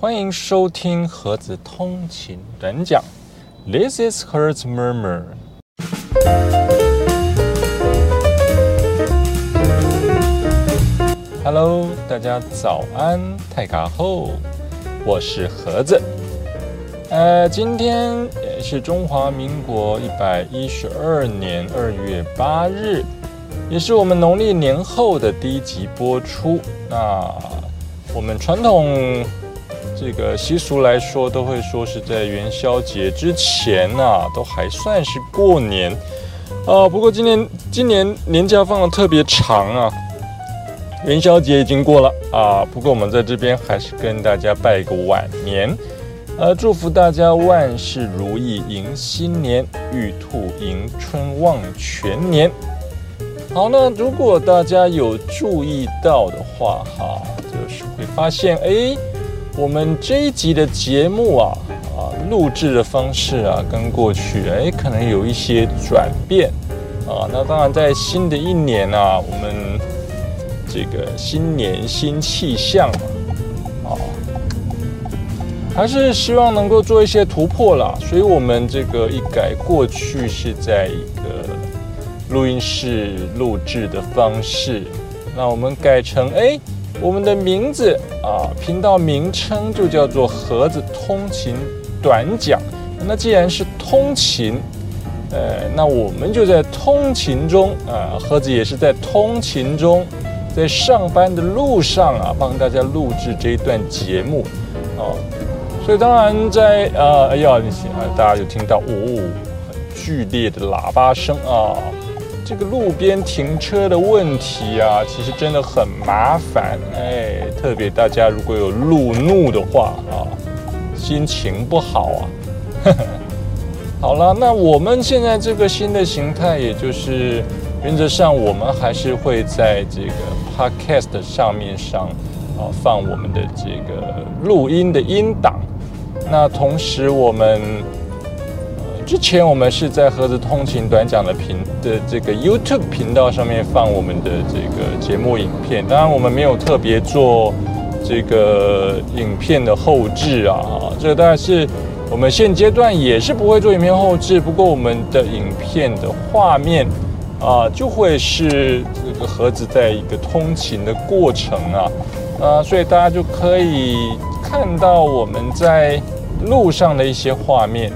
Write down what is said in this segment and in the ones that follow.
欢迎收听盒子通勤短讲。This is Hertz Murmur。Hello，大家早安，泰卡后，我是盒子。呃，今天也是中华民国一百一十二年二月八日，也是我们农历年后的第一集播出。那我们传统这个习俗来说，都会说是在元宵节之前呢，都还算是过年啊。不过今年今年年假放的特别长啊，元宵节已经过了啊。不过我们在这边还是跟大家拜个晚年，呃，祝福大家万事如意，迎新年，玉兔迎春，望全年。好，那如果大家有注意到的话，哈，就是会发现，哎，我们这一集的节目啊，啊，录制的方式啊，跟过去，哎，可能有一些转变啊。那当然，在新的一年啊，我们这个新年新气象嘛，啊，还是希望能够做一些突破啦。所以我们这个一改过去是在一个。录音室录制的方式，那我们改成哎，我们的名字啊，频道名称就叫做盒子通勤短讲。那既然是通勤，呃，那我们就在通勤中啊，盒子也是在通勤中，在上班的路上啊，帮大家录制这一段节目啊。所以当然在呃，哎呀，大家就听到哦，很剧烈的喇叭声啊。这个路边停车的问题啊，其实真的很麻烦哎，特别大家如果有路怒的话啊，心情不好啊。好了，那我们现在这个新的形态，也就是原则上我们还是会在这个 podcast 上面上啊放我们的这个录音的音档，那同时我们。之前我们是在盒子通勤短讲的频的这个 YouTube 频道上面放我们的这个节目影片，当然我们没有特别做这个影片的后置啊，这个当然是我们现阶段也是不会做影片后置，不过我们的影片的画面啊就会是这个盒子在一个通勤的过程啊，啊，所以大家就可以看到我们在路上的一些画面。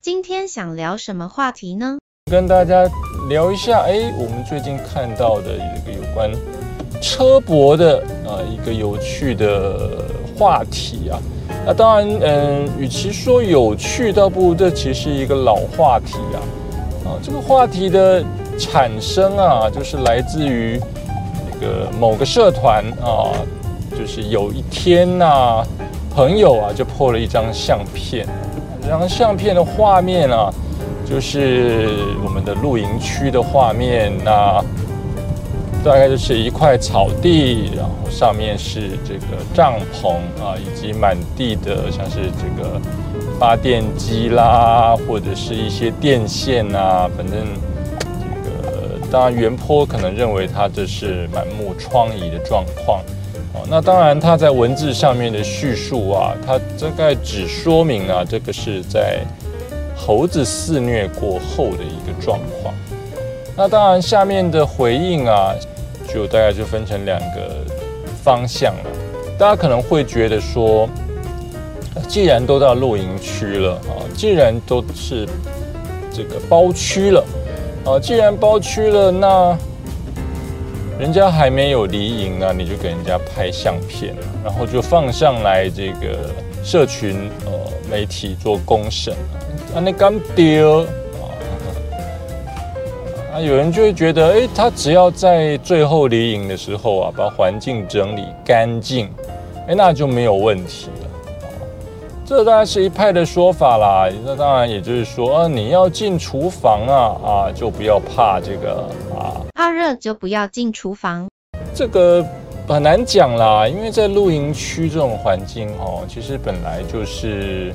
今天想聊什么话题呢？跟大家聊一下，哎，我们最近看到的一个有关车博的啊一个有趣的话题啊。那当然，嗯，与其说有趣，倒不如这其实是一个老话题啊。啊，这个话题的产生啊，就是来自于那个某个社团啊，就是有一天呐，朋友啊就破了一张相片。这张相片的画面啊，就是我们的露营区的画面。那大概就是一块草地，然后上面是这个帐篷啊，以及满地的像是这个发电机啦，或者是一些电线啊。反正这个当然原坡可能认为它这是满目疮痍的状况。哦那当然，它在文字上面的叙述啊，它大概只说明啊，这个是在猴子肆虐过后的一个状况。那当然，下面的回应啊，就大概就分成两个方向了。大家可能会觉得说，既然都到露营区了啊，既然都是这个包区了啊，既然包区了，那人家还没有离营呢，你就给人家拍相片，然后就放上来这个社群呃媒体做公审啊，那刚丢啊，啊有人就会觉得，哎，他只要在最后离营的时候啊，把环境整理干净，哎，那就没有问题了。这当然是一派的说法啦。那当然也就是说，啊，你要进厨房啊，啊，就不要怕这个啊，怕热就不要进厨房。这个很难讲啦，因为在露营区这种环境哦，其实本来就是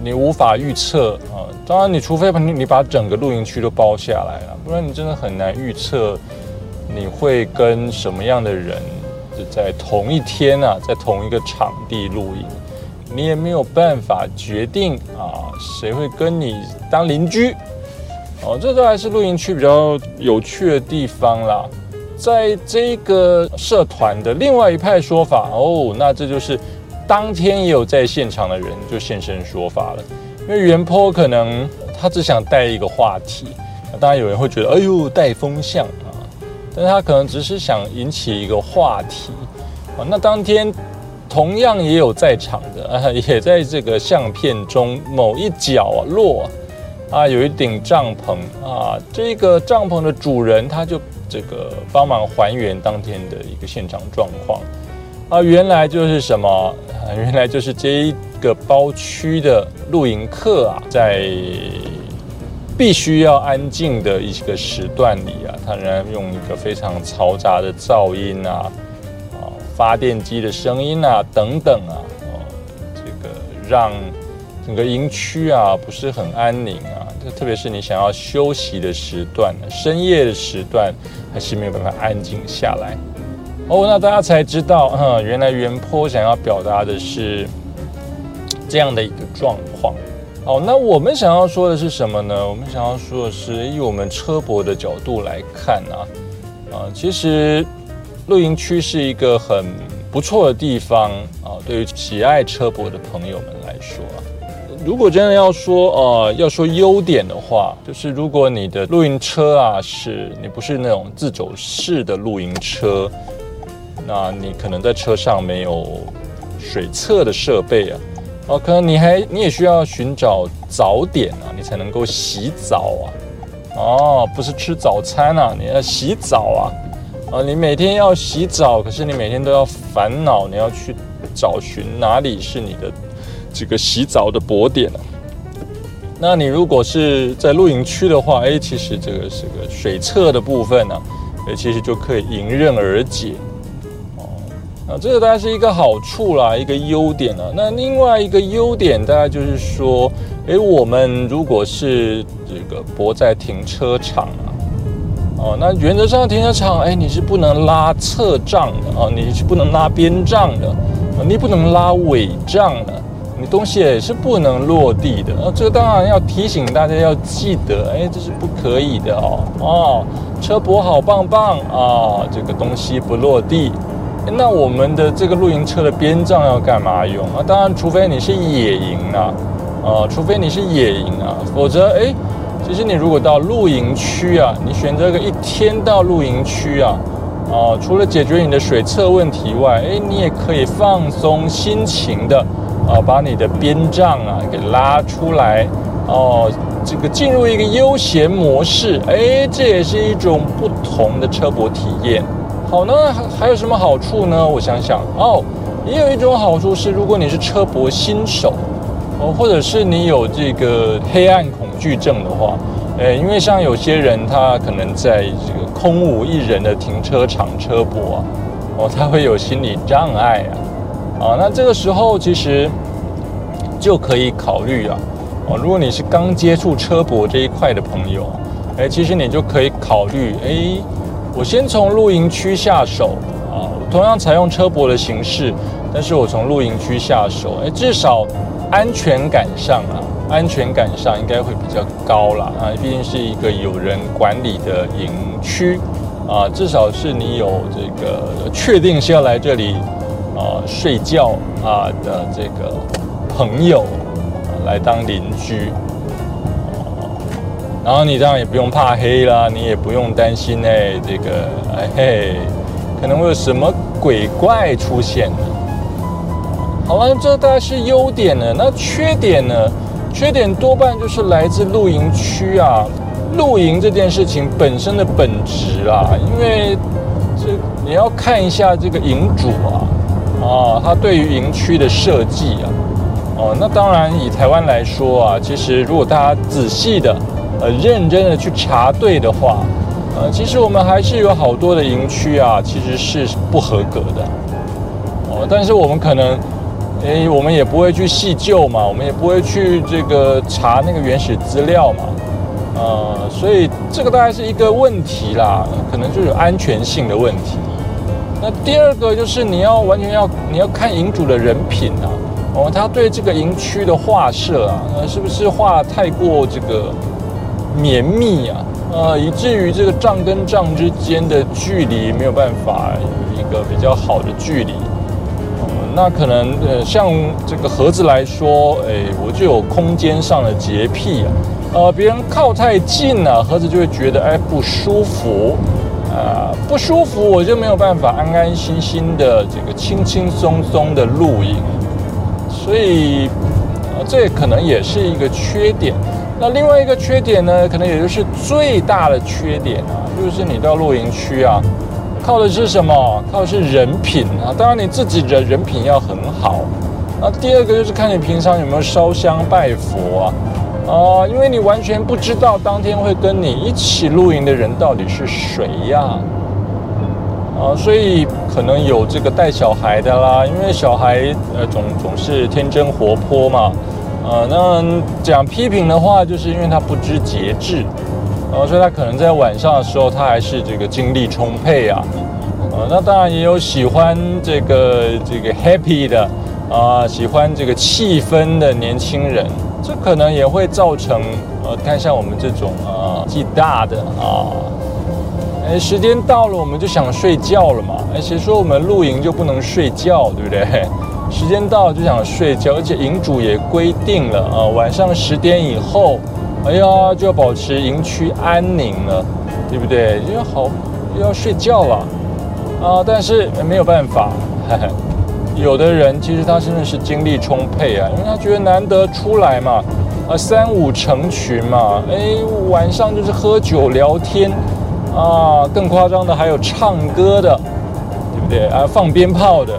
你无法预测啊。当然，你除非你你把整个露营区都包下来了，不然你真的很难预测你会跟什么样的人就在同一天啊，在同一个场地露营，你也没有办法决定啊，谁会跟你当邻居。哦，这都还是露营区比较有趣的地方啦。在这个社团的另外一派说法，哦，那这就是当天也有在现场的人就现身说法了。因为袁坡可能他只想带一个话题，那当然有人会觉得，哎呦，带风向啊，但是他可能只是想引起一个话题啊。那当天同样也有在场的，啊，也在这个相片中某一角落。啊，有一顶帐篷啊，这个帐篷的主人他就这个帮忙还原当天的一个现场状况啊，原来就是什么？原来就是这一个包区的露营客啊，在必须要安静的一个时段里啊，他仍然用一个非常嘈杂的噪音，啊，发电机的声音啊，等等啊，哦，这个让整个营区啊不是很安宁啊。特别是你想要休息的时段，深夜的时段，还是没有办法安静下来。哦，那大家才知道，嗯，原来原坡想要表达的是这样的一个状况。哦，那我们想要说的是什么呢？我们想要说的是，以我们车博的角度来看啊，啊，其实露营区是一个很不错的地方啊，对于喜爱车博的朋友们来说。如果真的要说，呃，要说优点的话，就是如果你的露营车啊，是你不是那种自走式的露营车，那你可能在车上没有水厕的设备啊，哦，可能你还你也需要寻找早点啊，你才能够洗澡啊，哦，不是吃早餐啊，你要洗澡啊，啊，你每天要洗澡，可是你每天都要烦恼，你要去找寻哪里是你的。这个洗澡的泊点啊，那你如果是在露营区的话，哎，其实这个是个水厕的部分呢，哎，其实就可以迎刃而解哦。那这个大概是一个好处啦，一个优点啊。那另外一个优点，大概就是说，哎，我们如果是这个泊在停车场啊，哦，那原则上停车场，哎，你是不能拉侧障的哦，你是不能拉边障的，你不能拉尾障的。你东西也是不能落地的，那这个当然要提醒大家要记得，哎，这是不可以的哦。哦，车泊好棒棒啊，这个东西不落地。那我们的这个露营车的边障要干嘛用啊？当然，除非你是野营啊，啊，除非你是野营啊，否则，哎，其实你如果到露营区啊，你选择个一天到露营区啊，啊，除了解决你的水测问题外，哎，你也可以放松心情的。啊，把你的边帐啊给拉出来，哦，这个进入一个悠闲模式，哎，这也是一种不同的车泊体验。好呢，还还有什么好处呢？我想想，哦，也有一种好处是，如果你是车泊新手，哦，或者是你有这个黑暗惧症的话，哎，因为像有些人他可能在这个空无一人的停车场车泊啊，哦，他会有心理障碍啊。啊，那这个时候其实就可以考虑啊，哦，如果你是刚接触车泊这一块的朋友，哎，其实你就可以考虑，哎，我先从露营区下手啊，同样采用车泊的形式，但是我从露营区下手，哎，至少安全感上啊，安全感上应该会比较高了啊，毕竟是一个有人管理的营区啊，至少是你有这个确定是要来这里。啊，睡觉啊的这个朋友来当邻居，然后你这样也不用怕黑啦，你也不用担心哎，这个哎嘿，可能会有什么鬼怪出现呢？好了，这大概是优点呢。那缺点呢？缺点多半就是来自露营区啊，露营这件事情本身的本质啊，因为这你要看一下这个营主啊。啊，它对于营区的设计啊，哦，那当然以台湾来说啊，其实如果大家仔细的、呃认真的去查对的话，呃，其实我们还是有好多的营区啊，其实是不合格的。哦，但是我们可能，诶，我们也不会去细究嘛，我们也不会去这个查那个原始资料嘛，呃，所以这个大概是一个问题啦，可能就是安全性的问题。那第二个就是你要完全要你要看营主的人品啊，哦，他对这个营区的画设啊，呃，是不是画太过这个绵密啊？呃，以至于这个帐跟帐之间的距离没有办法有一个比较好的距离。那可能呃，像这个盒子来说，哎，我就有空间上的洁癖啊，呃，别人靠太近了，盒子就会觉得哎不舒服。啊，不舒服，我就没有办法安安心心的这个轻轻松松的露营，所以，呃，这可能也是一个缺点。那另外一个缺点呢，可能也就是最大的缺点啊，就是你到露营区啊，靠的是什么？靠的是人品啊。当然你自己的人品要很好。那第二个就是看你平常有没有烧香拜佛啊。哦，因为你完全不知道当天会跟你一起露营的人到底是谁呀，啊，所以可能有这个带小孩的啦，因为小孩呃总总是天真活泼嘛，啊，那讲批评的话，就是因为他不知节制，啊，所以他可能在晚上的时候他还是这个精力充沛啊，呃，那当然也有喜欢这个这个 happy 的啊，喜欢这个气氛的年轻人。这可能也会造成，呃，看像我们这种啊，记大的啊，哎，时间到了我们就想睡觉了嘛，哎，谁说我们露营就不能睡觉，对不对？时间到了就想睡觉，而且营主也规定了啊，晚上十点以后，哎呀，就要保持营区安宁了，对不对？因为好要睡觉了啊，但是没有办法，嘿嘿。有的人其实他真的是精力充沛啊，因为他觉得难得出来嘛，啊三五成群嘛，哎晚上就是喝酒聊天，啊更夸张的还有唱歌的，对不对啊？放鞭炮的，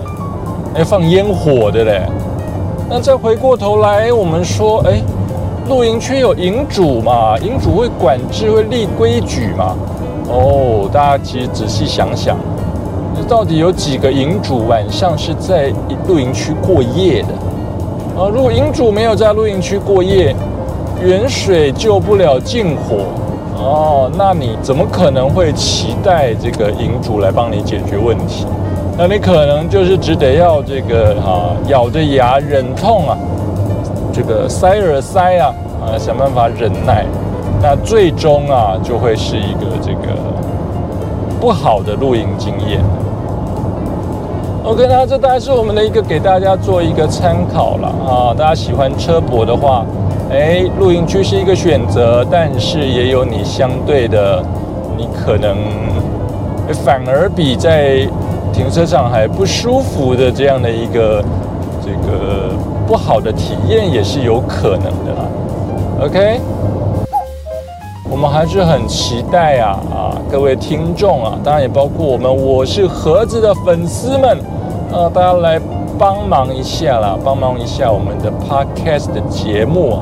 哎放烟火的嘞。那再回过头来，我们说，哎，露营区有营主嘛，营主会管制会立规矩嘛？哦，大家其实仔细想想。到底有几个营主晚上是在露营区过夜的？啊，如果营主没有在露营区过夜，远水救不了近火哦，那你怎么可能会期待这个营主来帮你解决问题？那你可能就是只得要这个啊，咬着牙忍痛啊，这个塞耳塞啊啊，想办法忍耐，那最终啊就会是一个这个不好的露营经验。OK，那这大概是我们的一个给大家做一个参考了啊。大家喜欢车博的话，哎，露营区是一个选择，但是也有你相对的，你可能反而比在停车场还不舒服的这样的一个这个不好的体验也是有可能的啦。OK，我们还是很期待啊啊，各位听众啊，当然也包括我们我是盒子的粉丝们。呃，大家来帮忙一下啦，帮忙一下我们的 podcast 的节目啊，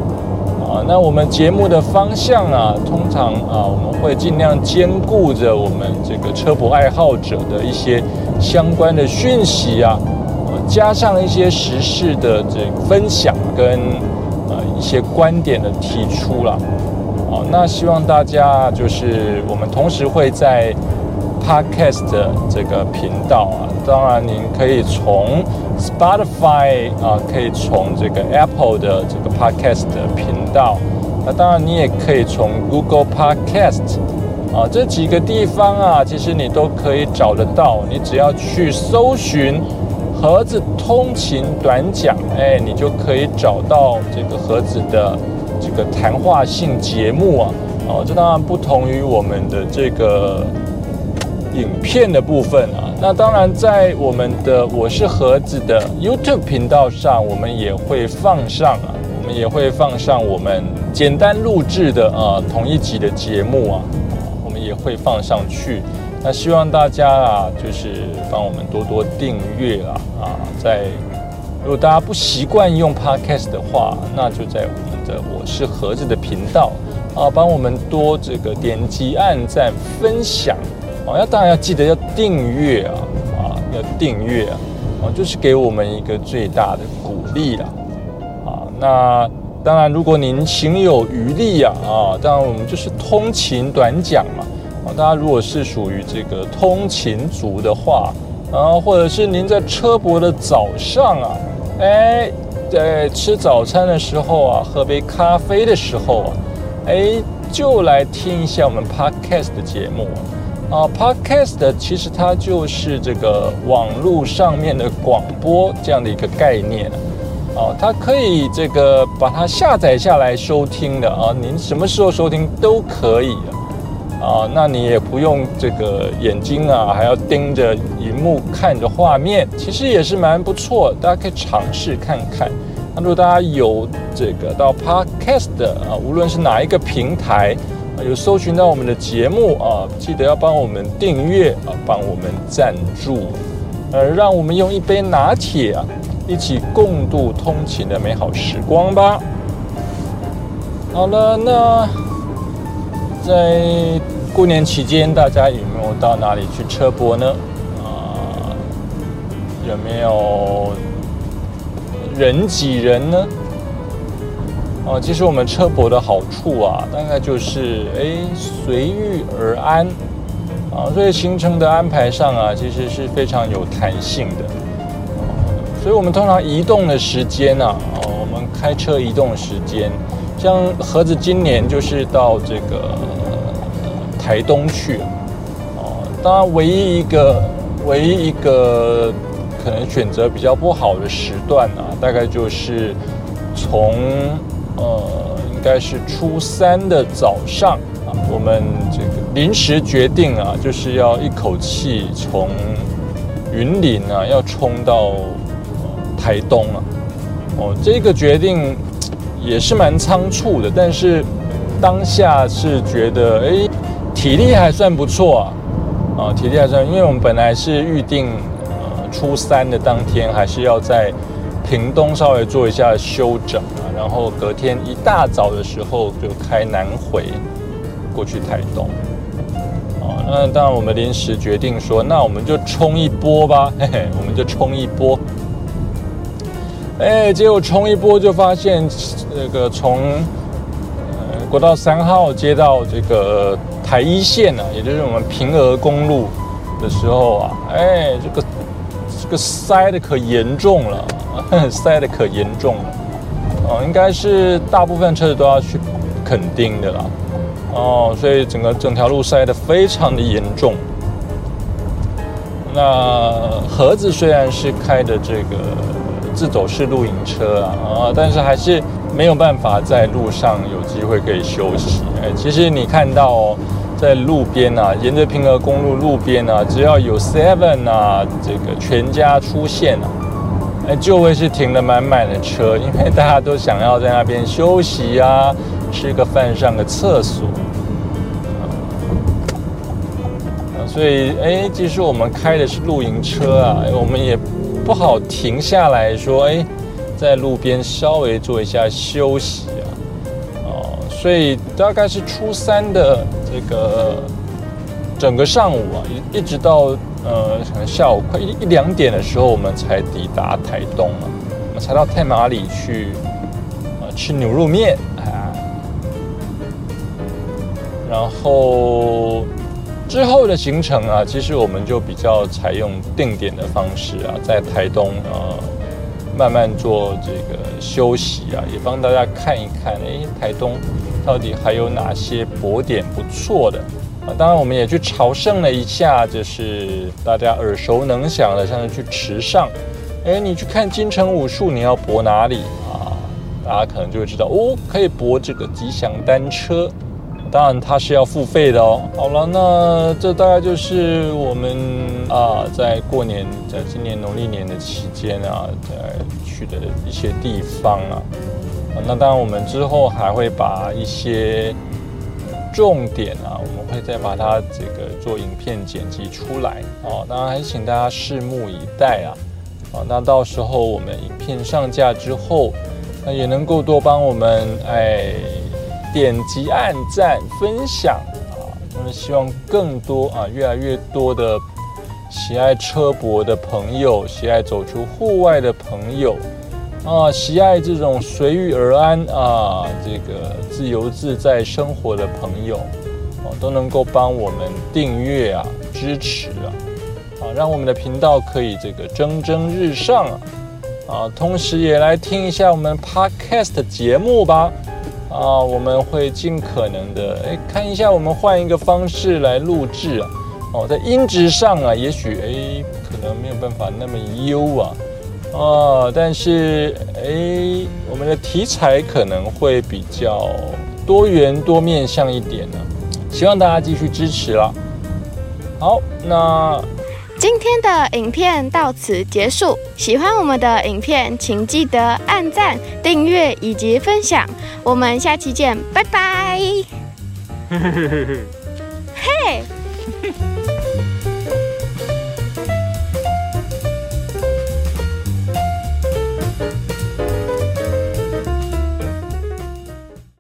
啊，那我们节目的方向啊，通常啊，我们会尽量兼顾着我们这个车博爱好者的一些相关的讯息啊，加上一些时事的这分享跟呃一些观点的提出了。啊，那希望大家就是我们同时会在。Podcast 这个频道啊，当然您可以从 Spotify 啊，可以从这个 Apple 的这个 Podcast 的频道，那当然你也可以从 Google Podcast 啊这几个地方啊，其实你都可以找得到。你只要去搜寻盒子通勤短讲，哎，你就可以找到这个盒子的这个谈话性节目啊。哦，这当然不同于我们的这个。影片的部分啊，那当然在我们的我是盒子的 YouTube 频道上，我们也会放上啊，我们也会放上我们简单录制的啊同一集的节目啊，我们也会放上去。那希望大家啊，就是帮我们多多订阅啊啊，在如果大家不习惯用 Podcast 的话，那就在我们的我是盒子的频道啊，帮我们多这个点击、按赞、分享。哦，要当然要记得要订阅啊，啊，要订阅啊，啊，就是给我们一个最大的鼓励了，啊，那当然，如果您情有余力啊，啊，当然我们就是通勤短讲嘛，啊，大家如果是属于这个通勤族的话，啊，或者是您在车博的早上啊，哎，在吃早餐的时候啊，喝杯咖啡的时候啊，哎，就来听一下我们 Podcast 的节目啊。Podcast 其实它就是这个网络上面的广播这样的一个概念啊，它可以这个把它下载下来收听的啊，您什么时候收听都可以。啊，啊那你也不用这个眼睛啊，还要盯着荧幕看着画面，其实也是蛮不错，大家可以尝试看看。那如果大家有这个到 Podcast 啊，无论是哪一个平台啊，有搜寻到我们的节目啊，记得要帮我们订阅啊，帮我们赞助，呃，让我们用一杯拿铁啊，一起共度通勤的美好时光吧。好了，那。在过年期间，大家有没有到哪里去车博呢？啊，有没有人挤人呢？哦，其实我们车博的好处啊，大概就是哎随遇而安啊，所以行程的安排上啊，其实是非常有弹性的。所以我们通常移动的时间啊，哦，我们开车移动的时间。像盒子今年就是到这个台东去，哦，当然唯一一个唯一一个可能选择比较不好的时段啊，大概就是从呃应该是初三的早上啊，我们这个临时决定啊，就是要一口气从云林啊要冲到台东啊，哦，这个决定。也是蛮仓促的，但是当下是觉得，哎，体力还算不错啊，啊，体力还算，因为我们本来是预定，呃，初三的当天还是要在屏东稍微做一下休整啊，然后隔天一大早的时候就开南回过去台东，哦，那当然我们临时决定说，那我们就冲一波吧，嘿嘿，我们就冲一波。哎，结果冲一波就发现，那个从呃国道三号接到这个台一线啊，也就是我们平峨公路的时候啊，哎，这个这个塞的可严重了，塞的可严重了，哦，应该是大部分车子都要去垦丁的啦，哦，所以整个整条路塞的非常的严重。那盒子虽然是开的这个。自走式露营车啊啊，但是还是没有办法在路上有机会可以休息。哎，其实你看到在路边啊，沿着平和公路路边啊，只要有 Seven 啊，这个全家出现啊，哎，就会是停了满满的车，因为大家都想要在那边休息啊，吃个饭、上个厕所。所以哎，即使我们开的是露营车啊，我们也。不好停下来说，哎，在路边稍微做一下休息啊，哦，所以大概是初三的这个整个上午啊，一一直到呃可能下午快一一两点的时候，我们才抵达台东啊，我们才到太马里去啊吃牛肉面啊，然后。之后的行程啊，其实我们就比较采用定点的方式啊，在台东呃慢慢做这个休息啊，也帮大家看一看，哎，台东到底还有哪些博点不错的啊？当然，我们也去朝圣了一下，就是大家耳熟能详的，像是去池上，哎，你去看金城武术，你要博哪里啊？大家可能就会知道哦，可以博这个吉祥单车。当然，它是要付费的哦。好了，那这大概就是我们啊，在过年，在今年农历年的期间啊，在去的一些地方啊。那当然，我们之后还会把一些重点啊，我们会再把它这个做影片剪辑出来哦。当然，还请大家拭目以待啊。啊，那到时候我们影片上架之后，那也能够多帮我们哎。点击、按赞、分享啊！那么希望更多啊，越来越多的喜爱车博的朋友，喜爱走出户外的朋友啊，喜爱这种随遇而安啊，这个自由自在生活的朋友啊，都能够帮我们订阅啊，支持啊。啊，让我们的频道可以这个蒸蒸日上啊！啊，同时也来听一下我们 Podcast 节目吧！啊，我们会尽可能的哎，看一下我们换一个方式来录制啊！哦，在音质上啊，也许哎，可能没有办法那么优啊，啊，但是哎，我们的题材可能会比较多元多面向一点呢，希望大家继续支持啦。好，那今天的影片到此结束。喜欢我们的影片，请记得按赞、订阅以及分享。我们下期见，拜拜。嘿。